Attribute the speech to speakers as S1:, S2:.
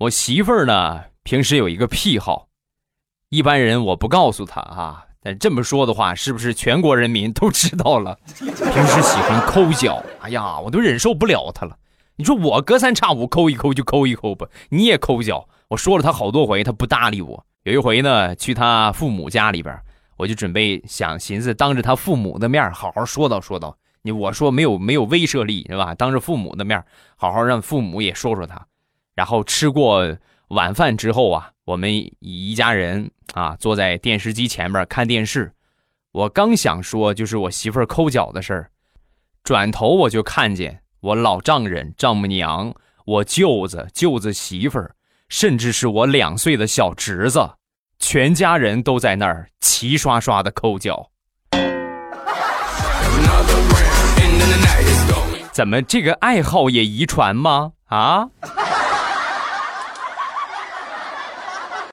S1: 我媳妇儿呢，平时有一个癖好，一般人我不告诉她啊。但这么说的话，是不是全国人民都知道了？平时喜欢抠脚，哎呀，我都忍受不了她了。你说我隔三差五抠一抠就抠一抠吧，你也抠脚。我说了她好多回，她不搭理我。有一回呢，去她父母家里边，我就准备想寻思当着她父母的面好好说道说道。你我说没有没有威慑力是吧？当着父母的面好好让父母也说说他。然后吃过晚饭之后啊，我们一家人。啊，坐在电视机前面看电视，我刚想说就是我媳妇儿抠脚的事儿，转头我就看见我老丈人、丈母娘、我舅子、舅子媳妇儿，甚至是我两岁的小侄子，全家人都在那儿齐刷刷的抠脚。怎么这个爱好也遗传吗？啊？